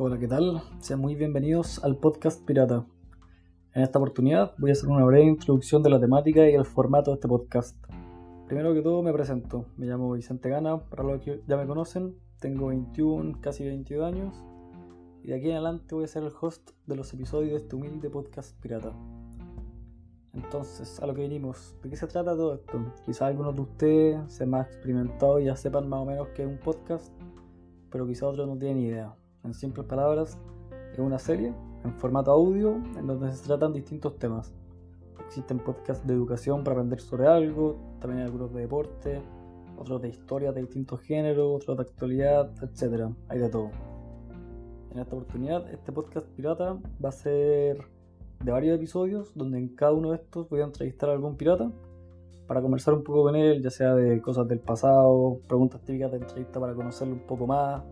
Hola, ¿qué tal? Sean muy bienvenidos al podcast Pirata. En esta oportunidad voy a hacer una breve introducción de la temática y el formato de este podcast. Primero que todo me presento, me llamo Vicente Gana, para los que ya me conocen, tengo 21, casi 22 años y de aquí en adelante voy a ser el host de los episodios de este humilde podcast pirata. Entonces, a lo que venimos, ¿de qué se trata todo esto? Quizás algunos de ustedes sean más experimentados y ya sepan más o menos que es un podcast, pero quizás otros no tienen idea. En simples palabras, es una serie en formato audio en donde se tratan distintos temas. Existen podcasts de educación para aprender sobre algo, también hay algunos de deporte, otros de historia de distintos géneros, otros de actualidad, etc. Hay de todo. En esta oportunidad, este podcast pirata va a ser de varios episodios donde en cada uno de estos voy a entrevistar a algún pirata para conversar un poco con él, ya sea de cosas del pasado, preguntas típicas de entrevista para conocerlo un poco más,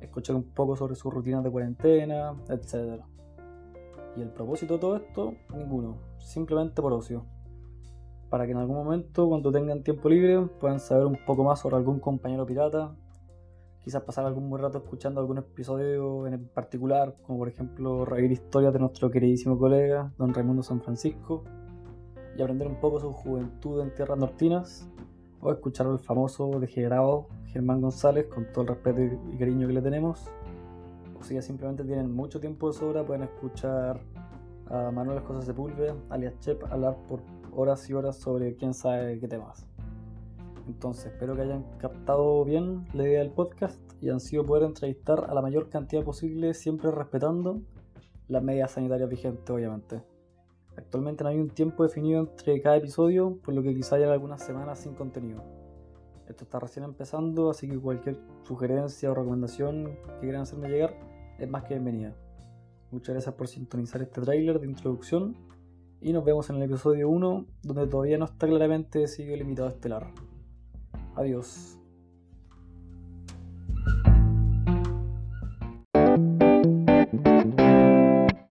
escuchar un poco sobre sus rutinas de cuarentena, etc. Y el propósito de todo esto, ninguno, simplemente por ocio. Para que en algún momento, cuando tengan tiempo libre, puedan saber un poco más sobre algún compañero pirata, quizás pasar algún buen rato escuchando algún episodio en particular, como por ejemplo reír historias de nuestro queridísimo colega, don Raimundo San Francisco, y aprender un poco su juventud en tierras nortinas, o escuchar al famoso degenerado Germán González con todo el respeto y cariño que le tenemos. O si ya simplemente tienen mucho tiempo de sobra, pueden escuchar a Manuel José Sepúlveda, alias Chep, hablar por horas y horas sobre quién sabe qué temas. Entonces, espero que hayan captado bien la idea del podcast y han sido poder entrevistar a la mayor cantidad posible, siempre respetando las medidas sanitarias vigentes, obviamente. Actualmente no hay un tiempo definido entre cada episodio, por lo que quizá haya algunas semanas sin contenido. Esto está recién empezando, así que cualquier sugerencia o recomendación que quieran hacerme llegar es más que bienvenida. Muchas gracias por sintonizar este tráiler de introducción y nos vemos en el episodio 1, donde todavía no está claramente decidido el invitado estelar. Adiós.